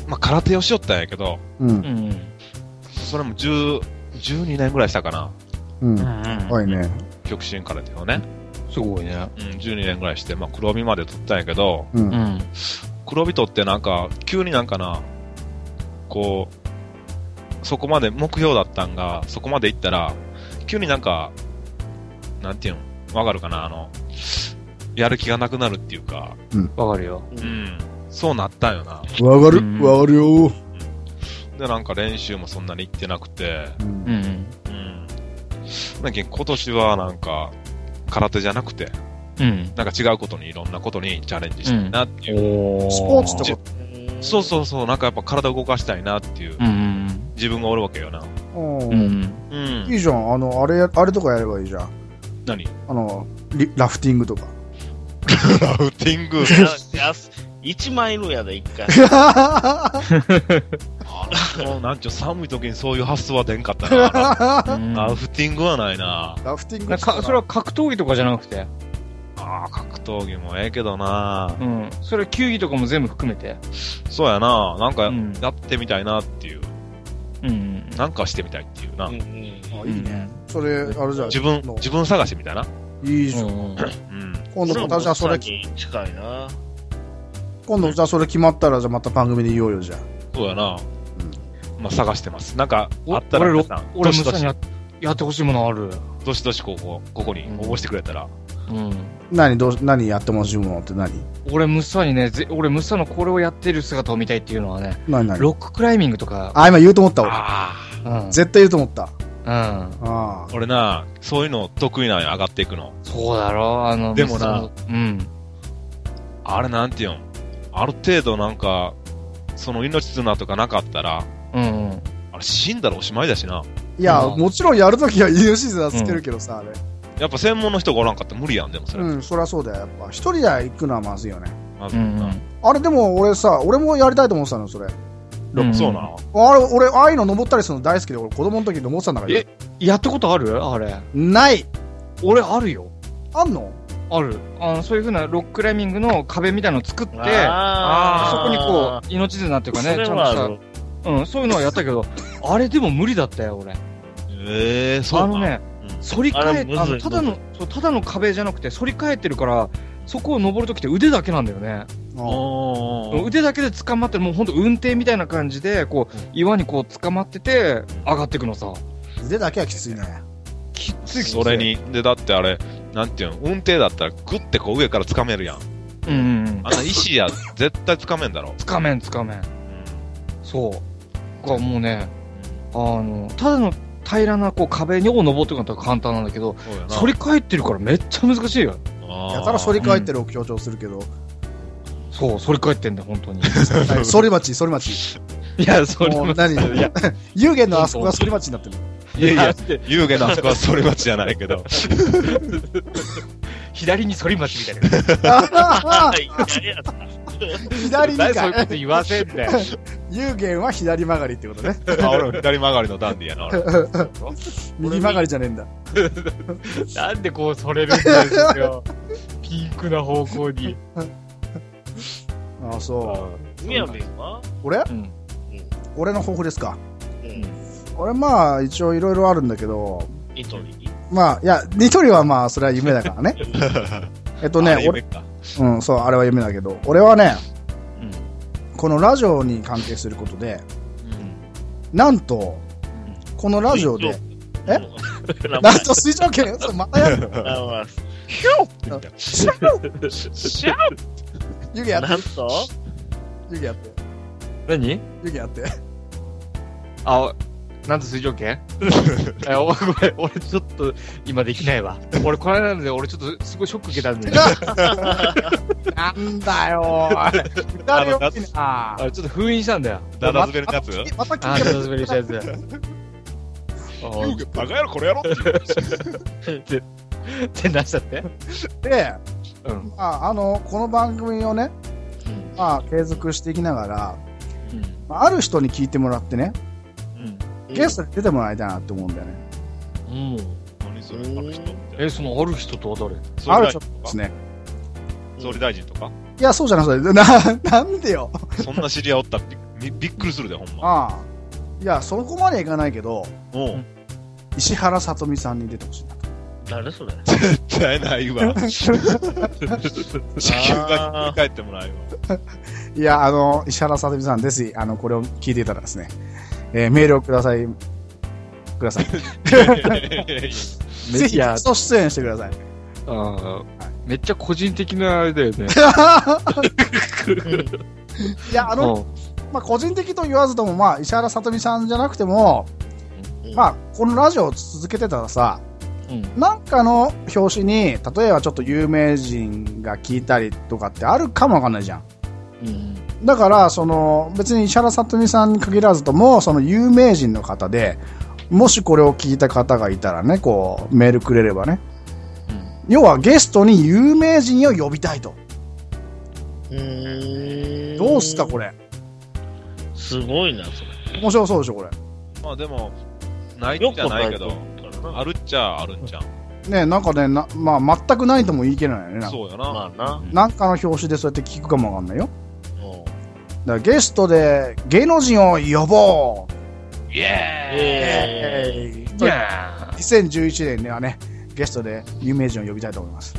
まあ、空手をしよったんやけど、うんう。ん。それも10、12年ぐらいしたかな。うん。うん。怖いね。極真空手をね。すごいね。うん、12年ぐらいして、まあ、黒帯まで取ったんやけど、う。うんん。黒帯取ってなんか、急になんかな、こう、そこまで目標だったんが、そこまで行ったら、急になんか、なんていうのわかるかなあの、やる気がなくなるっていうか、わかるよ。うん、そうなったんよな。わかるうんわかるよ。で、なんか練習もそんなに行ってなくて、うんうん。うん。だけど今年はなんか、空手じゃなくて、うん。なんか違うことにいろんなことにチャレンジしたいなっていう。おスポーツってこそうそうそう、なんかやっぱ体を動かしたいなっていう、うん。自分がおるわけよな。と。う。うんん。うん。いいじゃん。あの、あれ、あれとかやればいいじゃん。何？あの、リラフティングとか。ラフティング。ややす1万いるんやで、1回。もうなんちゅう寒い時にそういう発想は出んかったな。うんラフティングはないな。ラフティングそれは格闘技とかじゃなくて、ああ、格闘技もええけどな。うん。それ球技とかも全部含めて？そうやな。なんかうんやってみたいなっていう。うん。なんかしてみたいっていうな。うんうんあいいね。それ、あれじゃあ自分、の自分探してみたいな。いいじゃん。うん。うん。今度またじゃあそれ、に近いな。今度じゃあそれ決まったらじゃあまた番組で言おうよ、じゃあ。そうやな。まあ探してます。なんかあおったら俺皆さん、俺、どしややってほしいものある。どしどしここ、ここに応募してくれたら。うん。何、どう、何やってほしいものって何？俺、ムッサにね、ぜ俺、ムッサのこれをやってる姿を見たいっていうのはね、何何？ロッククライミングとか、あ、今言うと思った俺。あうん。絶対言うと思った。うん。ああ。俺な、そういうの得意なんよ、上がっていくの。そうだろあの、でもなムッサのうん。あれなんていうん？ある程度なんか、その命綱とかなかったら、うんうん。あれ死んだらおしまいだしな。あ。いや、うんもちろんやるときはイノシシはつけるけどさ、あれ。やっぱ専門の人がおらんかったら無理やん、でもそれ。うん、そりゃそうだよ。やっぱ、一人で行くのはまずいよね。うんまずな。あれでも俺さ、俺もやりたいと思ってたの、それ。うんそうなの？あれ、俺、ああいうの登ったりするの大好きで、俺子供の時登ってたんだから。えやったことある？あれ。ない俺、あるよ。あんの？ある。あの、そういうふうなロッククライミングの壁みたいなのを作って、あそこにこう、命綱っていうかね、ちゃんとし。た、うん、そういうのはやったけど、あれでも無理だったよ、俺。ええそうなあのね、反りあ返っ、あの、ただの、そう、ただの壁じゃなくて、反り返ってるから、そこを登るときって腕だけなんだよね。腕だけで捕まってる、もうほんと運転みたいな感じで、こう、岩にこう捕まってて、上がっていくのさ。腕だけはきついね。きっついきついそれ。に、で、だってあれ、なんていうの、運転だったらグッてこう上から掴めるやん。うんうんうん。あんな石や、絶対掴めんだろ。つかめんつかめん。うんそう。がもうね、あの、ただの平らなこう壁にを登っていくのだったら簡単なんだけど。反り返ってるからめっちゃ難しいよ。やたら反り返ってるを強調するけど。そう、反り返ってんだよ、本当に。はい反り町、反り町。いや、そもう何？いや、有限のあそこが反り町になってる。いやいや、遊芸のあそこはそれ待ちじゃないけど。左に反り町みたいな。はいいやいや左に何そういうこかと言わせんだよ。有限は左曲がりってことね。あ、俺も左曲がりのダンディやな、俺。右曲がりじゃねえんだ。なんでこう反れるんですよ。ピンクな方向に。あそう。みやびんは俺？うん。俺の抱負ですか？うん。俺まあ、一応いろいろあるんだけど、ニトリまあ、いや、ニトリはまあ、それは夢だからね。えっとねあ、俺、うん、そう、あれは夢だけど、俺はね、うん。このラジオに関係することで、なんと、このラジオで、え？な なんと水上権、そうまたやるな湯気やって、なんと？湯気やって、何？湯気やって。あ、なんと水上券 え、おごめん、俺ちょっと今できないわ。俺これなので俺ちょっとすごいショック受けたんで。なんだよー。二人大きいなあれちょっと封印したんだよ。ダダ滑りのやつ？またあ、聞いてる。ちょっと滑りしたやつ。バカ野郎これやろってなっちゃって。で、うん。まあ、あの、この番組をね、まあ、継続していきながら、まあ、ある人に聞いてもらってね、ゲストに出てもらいたいなって思うんだよね。うん。何それ？ある人って。え、そのある人とは誰？総理大臣ある人でとかすね。総理大臣とか？いや、そうじゃない、そう な、なんでよ。そんな知り合いおったらびびびっくりするで、ほんま。ああ。いや、そこまでいかないけど、おう石原さとみさんに出てほしいなと。誰それ？絶対ないわ。地球がひっくり返ってもらうわ。いや、あの、石原さとみさんです。あの、これを聞いていたらですね、えーメールをください。ください。ぜひ、ゲスト出演してください。あーめっちゃ個人的なあれだよね。いや、あの、まあ、個人的と言わずとも、まあ、石原さとみさんじゃなくても、まあ、このラジオを続けてたらさ、うんなんかの表紙に、例えばちょっと有名人が聞いたりとかってあるかもわかんないじゃん。うん。だから、その、別に石原さとみさんに限らずとも、その有名人の方で、もしこれを聞いた方がいたらね、こう、メールくれればね、要はゲストに有名人を呼びたいと。うーん。どうすか、これ。すごいな、それ。面白そうでしょ、これ。まあでも、ないっちゃないけど、あるっちゃあるんちゃう。ねなんかね、な、まあ、全くないとも言い切れないよね。そうやな。まあな。なんかの表紙でそうやって聞くかもわかんないよ。うんだゲストで芸能人を呼ぼうイエえといや2011年にはね、ゲストで有名人を呼びたいと思います。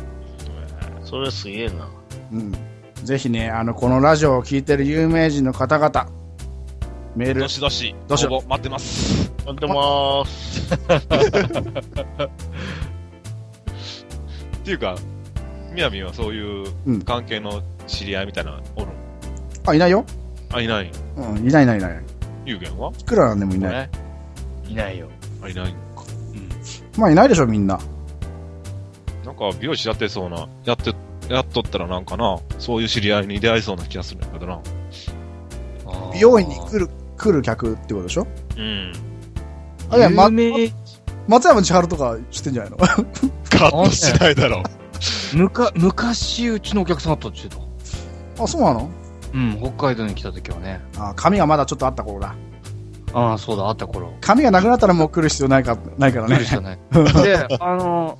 ー、それすげえな。うん。ぜひね、あの、このラジオを聞いてる有名人の方々、メーーイルどしどし、どし待ってます。やってまーす。っていうか、みやみはそういううん関係の知り合いみたいなのおる？んあ、いないよあ、いないうん、いないいないいない。有限は？いくらなんでもいない。ね。いないよ。あ、いない。まあ、いないでしょ、みんな。なんか美容師やってそうな、やって、やっとったらなんかな、そういう知り合いに出会いそうな気がするんだけどな。美容院に来る、来る客ってことでしょ？うん。あ、いや、ま有、名、松山千春とか知ってんじゃないの？カットしないだろ。むか、昔うちのお客さんだったって言ってあ、そうなの？た。うん、北海道に来た時はね。あ、髪がまだちょっとあった頃だ。ああ、そうだ、あった頃。髪がなくなったらもう来る必要ないか、ないからねびっくり。したね。で、あの、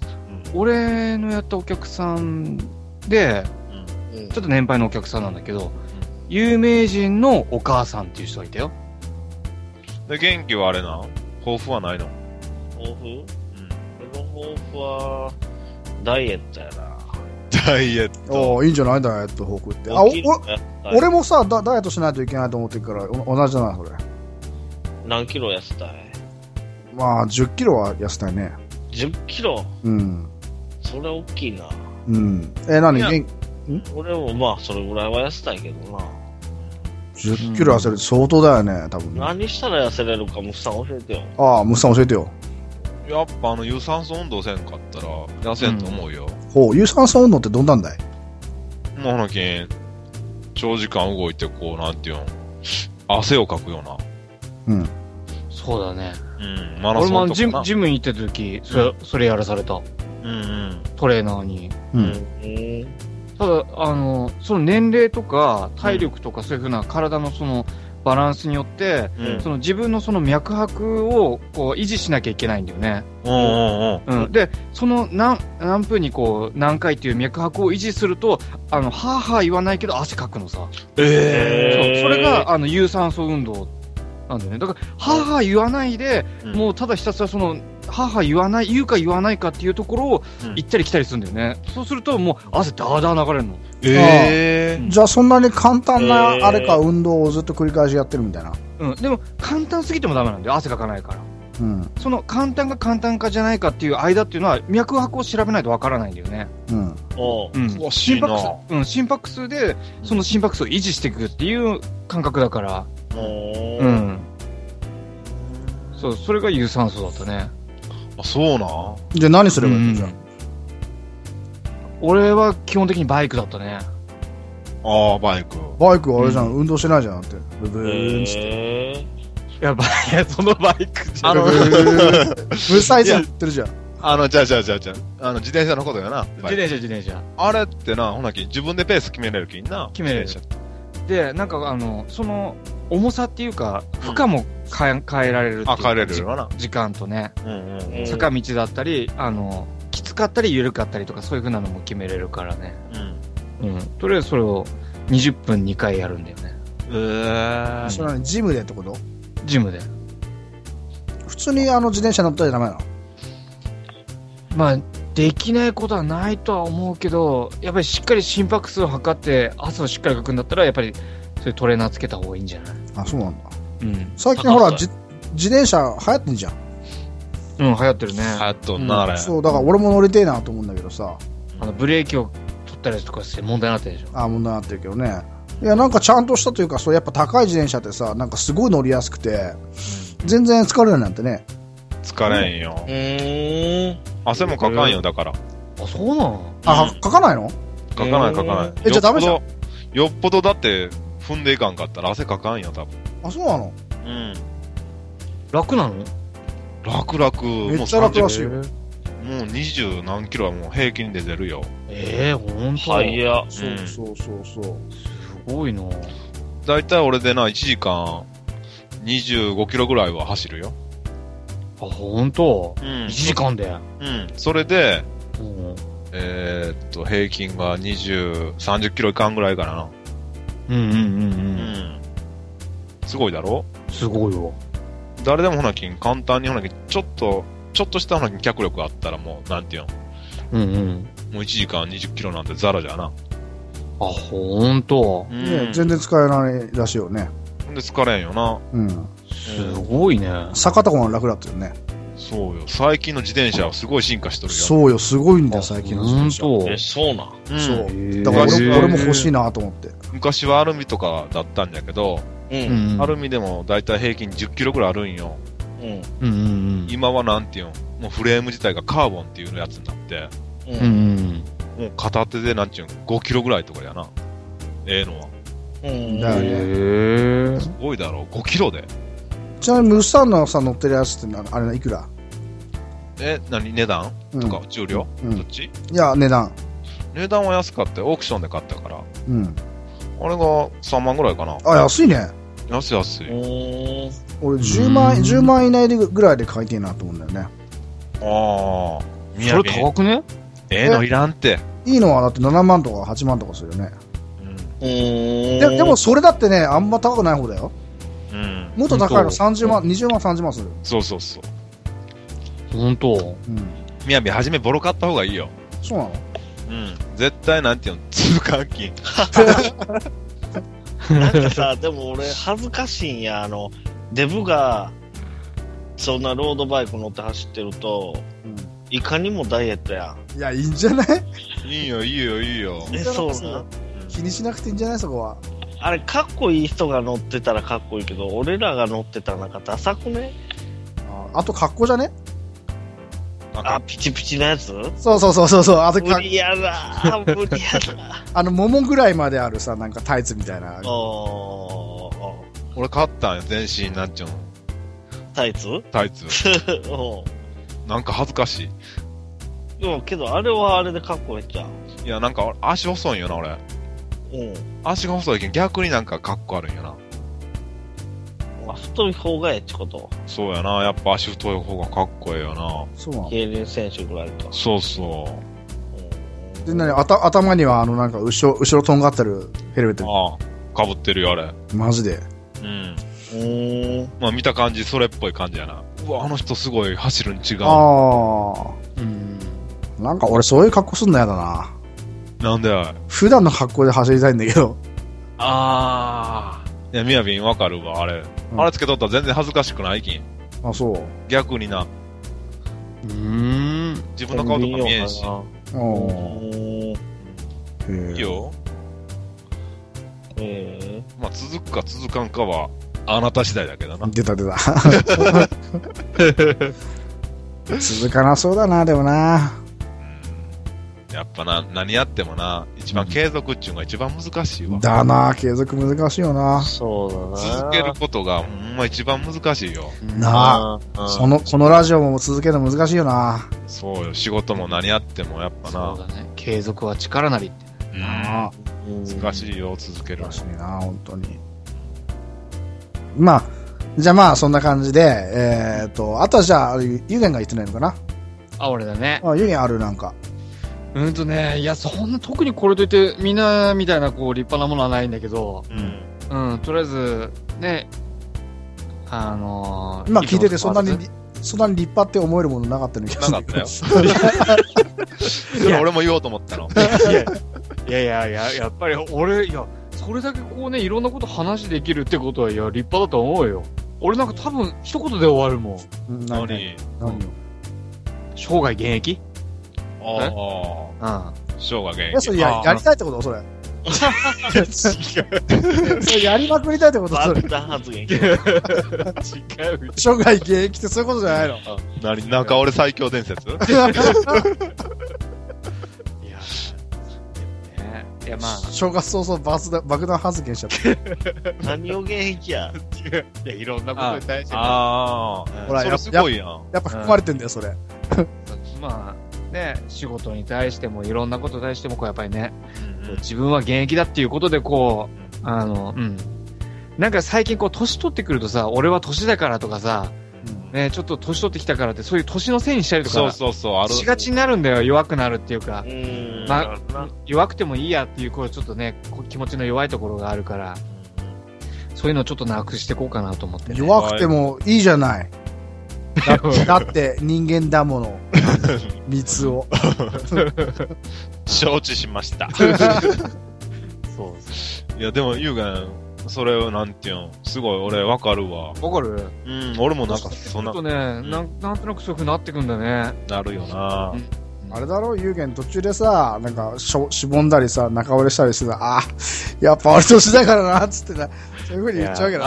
俺のやったお客さんで、うんちょっと年配のお客さんなんだけど、有名人のお母さんっていう人がいたよ。で、元気はあれな抱負はないの？抱負？うん。俺の抱負は、ダイエットやな。ダイエット。おーいいんじゃない？ダイエット方向って。あ、お、おや俺もさダ、ダイエットしないといけないと思ってるから、お同じだな、それ。何キロ痩せたい？まあ、10キロは痩せたいね。?10 キロ？うん。それ大きいな。うん。え、何？いや元俺もまあ、それぐらいは痩せたいけどな。10キロ痩せるって相当だよね、多分ね。何したら痩せれるか、ムスさん教えてよ。ああ、ムスさん教えてよ。やっぱあの、有酸素運動せんかったら、痩せんと思うよ。ほう、有酸素運動ってどんなんだい？もうほなけん、長時間動いてこう、なんていうん、汗をかくような。うん。そうだね。うん、マラ俺もソンとかな。ジムジムに行ってた時、それ、それやらされた。うんうん。トレーナーに。う。うんん。ただ、あの、その年齢とか体力とかそういうふうな体のそのバランスによって、うん。その自分のその脈拍をこう維持しなきゃいけないんだよね。で、その何、何分にこう、何回っていう脈拍を維持すると、あの、はぁはぁ言わないけど汗かくのさ。えそう。それが、あの、有酸素運動なんだよね。だから、はぁはぁ言わないで、うんもうただひたすらその、はぁはぁ言わない、言うか言わないかっていうところをうん行ったり来たりするんだよね。そうすると、もう汗ダーダー流れるの。ええじゃあそんなに簡単えな、ーあれか、運動をずっと繰り返しやってるみたいな。うん。でも、簡単すぎてもダメなんだよ。汗かかないから。うん。その簡単か簡単かじゃないかっていう間っていうのは、脈拍を調べないとわからないんだよね。うん。おううん心拍数、うん、心拍数で、その心拍数を維持していくっていう感覚だから。うんそう、それが有酸素だったね。あ、そうな。じゃあ何すればいいの？じゃうん俺は基本的にバイクだったね。ああ、バイク。あ。バイクはあれじゃん、運動してないじゃんって。ブブーンっつって。えいや、バイいや、そのバイクじゃあのブブーンブーサイズやってるじゃん。あの、じゃあじゃあじゃあじゃあ、あの、自転車のことやな。自転車、自転車。あれってな、ほなき、自分でペース決めれるきんな。決めれる自転で、なんかあの、その、重さっていうか、負荷も変え変えられるっていう車あ、帰れるわな。時間とね、うんうんうん坂道だったり、あの、きつかったり緩かったりとかそういう風なのも決めれるからね。うん。うん。とりあえずそれを20分2回やるんだよね。ええそれはね、ジムでってこと？ジムで。普通にあの自転車乗ったらダメなの？まあ、できないことはないとは思うけど、やっぱりしっかり心拍数を測って汗をしっかりかくんだったら、やっぱりそういうトレーナーつけた方がいいんじゃない？あ、そうなんだ。うん。最近ほら、じ自転車流行ってんじゃん。うん、流行ってるね。流行っとんな、あれ。そう、だから俺も乗りてえなと思うんだけどさ。あの、ブレーキを取ったりとかして問題になってるでしょ。あ、問題になってるけどね。いや、なんかちゃんとしたというか、そう、やっぱ高い自転車ってさ、なんかすごい乗りやすくて、全然疲れないなんてね。疲れんよ。ーん。汗もかかんよ、だから。あ、そうなの？あ、書かないの？かかないかかない。えじゃあダメじゃんよっぽどだって、踏んでいかんかったら汗かかんよ、多分。あ、そうなの？うん。楽なの？楽々。めっちゃ楽らしいよもうもう20何キロはもう平均で出るよ。ええほんと。はいや。そうそうそうそう。すごいなだいたい俺でな、1時間25キロぐらいは走るよ。あ、ほんと。うん1時間で？うん。それで、うん。えーっと、平均が20、30キロいかんぐらいかな。ううんうんうんうん。ん。すごいだろ？すごいよ。誰でもほなきん、簡単にほなきん、ちょっと、ちょっとしたほなきん脚力あったらもう、なんていうの？うんうん。もう1時間20キロなんてザラじゃな。あ、ほんと？うんね全然使えないらしいよね。ほんで疲れんよな。うん。すごいね。坂とかも楽だったよね。そうよ。最近の自転車はすごい進化しとるよ。そうよ、すごいんだよ、最近の自ほん転車。と。え、そうなん？うんそう。だから俺俺も欲しいなと思って。昔はアルミとかだったんだけど、う。うんん。アルミでもだいたい平均10キロぐらいあるんよ。うん。うんうん今はなんていうの？もうフレーム自体がカーボンっていうやつになって、う。うん。うんん。もう片手でなんていうの ?5 キロぐらいとかやな。ええのは。うん。だよねへえ。すごいだろ ?5 キロで。ちなみにムスタンのさ、乗ってるやつってなあれないくら？え、何？値段？うんとか、重量、うんどっち？いや、値段。値段は安かったよ。オークションで買ったから。うん。あれが3万ぐらいかな。あ、安いね。安い安い。うん。俺10万、10万以内でぐらいで買いてえなと思うんだよね。ああ。それ高くね？ええのいらんって。いいのはだって7万とか8万とかするよね。うん。うん。ででもそれだってね、あんま高くない方だよ。うん。もっと高いの本30万、20万、30万する。そうそうそう。ほんと。うん。みやび、はじめボロ買った方がいいよ。そうなの？うん。絶対なんていうの、通換金。なんかさ、でも俺恥ずかしいんや、あの、デブが、そんなロードバイク乗って走ってると、いかにもダイエットやん。いや、いいんじゃない？いいよ、いいよ、いいよ。え、そうなん気にしなくていいんじゃない？そこは。あれ、かっこいい人が乗ってたらかっこいいけど、俺らが乗ってたらなんかダサくね？ああと格好じゃね？あ、ピチピチのやつ？そうそうそうそうそう。あとか無理やだ、無理やだ。あの、桃ぐらいまであるさ、なんかタイツみたいな。おー俺買ったんよ、全身なんちゅうの。タイツ？タイツ。うなんか恥ずかしん。でも、けど、あれはあれでかっこいいじゃん。い。いや、なんか俺足細いんよな、俺。うん。足が細いけん逆になんかかっこ悪いんよな。まあ、太い方がええってこと。そうやな、やっぱ足太い方がかっこええよな。そうなの。競輪選手ぐらいか。そうそうんで、なに、あた、頭にはあの、なんか、後ろ、後ろとんがってるヘルメッう。ト。ああ、被ってるよ、あれ。マジで。うん。うーん。まあ見た感じ、それっぽい感じやな。うわ、あの人すごい走るに違う。あうん。あ。なんか俺そういう格好すんのやだな。なんでや？普段の格好で走りたいんだけど。ああ。いや、みやびんわかるわ、あれ。うんあれつけとったら全然恥ずかしくないきん。あ、そう。逆にな。うーん。自分の顔とか見えんし。おうん。へえいいよ。えまあ続くか続かんかは、あなた次第だけどな。出た出た。続かなそうだな、でもな。うん。やっぱな、何やってもな、一番継続っちゅうのが一番難しいわ。だな、継続難しいよなー、。そうだな。続けることが、ほんま一番難しいよ。なああ。その、このラジオも続けるの難しいよな。そうよ、仕事も何やってもやっぱなそう、だね。継続は力なりって。うんなあ。難しいよ、続けるの難しいな、本当に。まあ、じゃあまあ、そんな感じで、えーっと、あとはじゃあ、ゆげんが言ってないのかな？あ、俺だね。あ、ゆげんあるなんか。うんとね、いや、そんな特にこれといって、みんなみたいな、こう、立派なものはないんだけど、うん。うん、とりあえず、ね、あのー、今聞いてて、そんなにそんなに立派って思えるものなかったの気がすなるかったよ。それ俺も言おうと思ったの。いやいやいや、やっぱり俺、いや、それだけこうね、いろんなこと話できるってことは、いや、立派だと思うよ。俺なんか多分、一言で終わるもん。うん何？何生涯現役？あうん。あ、生涯現え、それややりたいってこと？それ。それやりまくりたいってこと？それ。爆弾発言。違う。生涯現役ってそういうことじゃないの？何中俺最強伝説？いや、ね、いや、まあ、正月早々爆弾爆弾発言しちゃった。何を現役や。いや、いろんなことに対してね、ああ、ほら、そやっれすごいやん。やっぱ含まれてんだよ、それ。まあ、ね、仕事に対してもいろんなことに対しても、こうやっぱりね、うんこう自分は現役だっていうことで、こう、あの、うん。なんか最近こう、年取ってくるとさ、俺は年だからとかさ、ね、ちょっと年取ってきたからって、そういう年のせいにしたりとか、そうそうそう。しがちになるんだよ、弱くなるっていうかう。ん。ま弱くてもいいやっていう、こう、ちょっとね、こう気持ちの弱いところがあるから、そういうのをちょっとなくしていこうかなと思って、ね。弱くてもいいじゃない。だだって人間だもの。三つを。承知しました。そうそいや、でも、ゆうそれをなんていうの、すごい俺わかるわ。う。わかる？うん、俺もなんかそんなちょっと、ね、なんなんとなくそういう風になってくんだね。なるよな。あれだろ？有限途中でさ、なんかしょ、しぼんだりさ、中折れしたりしてさ、あやっぱ俺年だからな、つってな。そういう風に言っちゃうけど。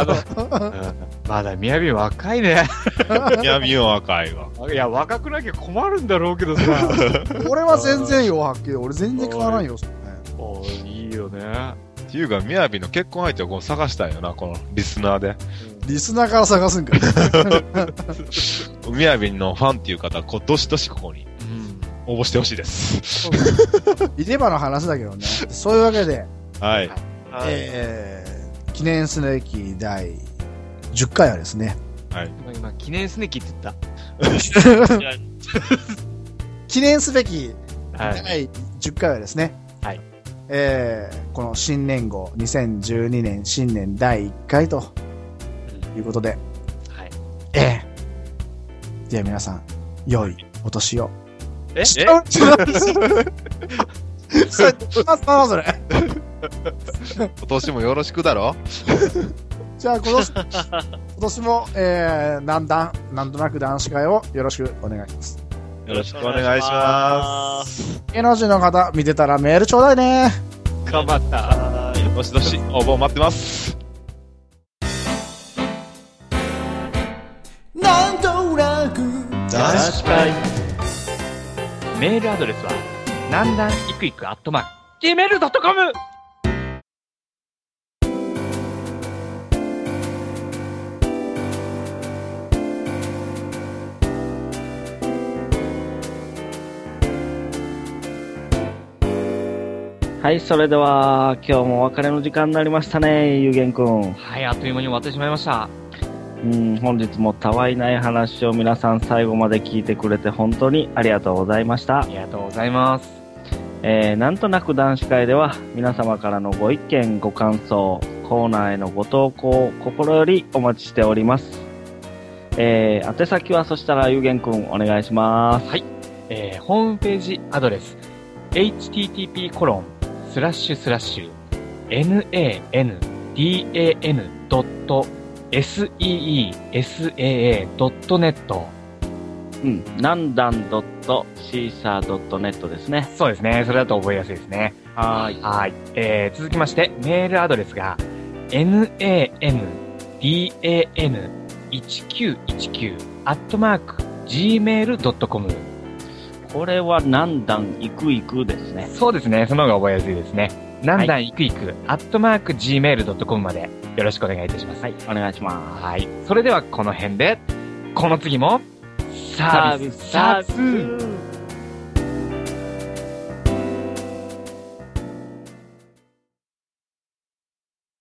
まだ、みやび若いね。いや、みよ赤いわ。いや、若くなきゃ困るんだろうけどさ。俺は全然よ、はっきり。俺全然変わらんよ、そおいいよね。っていうか、みやびの結婚相手をこう探したいよな、このリスナーで。リスナーから探すんか。みやびのファンっていう方、こう、どしどしここにうん。応募してほしいです。いればの話だけどね。そういうわけで、はい。はい。えー、記念すべき第10回はですね、はい。今、記念すべきって言っいや 記念すべき。第10回はですね、はい。えー、この新年号、2012年新年第1回ということで、はい。ええでは皆さん、良いお年を。え？それ、なそれ。今年もよろしくだろ？じゃあ、今年、今年も、えー、なんだん、なんとなく男子会をよろしくお願いします。よろしくお願いします。芸能人の方、見てたらメールちょうだいね。頑張った。はいどしどし応募待ってます。なんとなく確かに。メールアドレスは、なんだんいくいくアットマーク、gmail.com! はい、それでは、今日もお別れの時間になりましたね、ゆうげんくん。はい、あっという間に終わってしまいました。うん、本日もたわいない話を皆さん最後まで聞いてくれて本当にありがとうございましたあ。りがとうございます。えー、なんとなく男子会では皆様からのご意見、ご感想、コーナーへのご投稿を心よりお待ちしております。えー、宛先はそしたらゆうげんくんお願いします。はい。えー、ホームページアドレス、http コロンスラッシュスラッシュ nandan.seesaa.net うん、なんだん .caesar.net ですね。そうですね。それだと覚えやすいですね。はーい。はい。えー、続きまして、メールアドレスが、nandan1919 アットマーク gmail.com これはなんだんいくいくですね。そうですね。その方が覚えやすいですね。なんだんいくいく、アットマーク gmail.com までよろしくお願いいたします。はい、お願いします。はい。それではこの辺で、この次も、サービス、サービ。ス、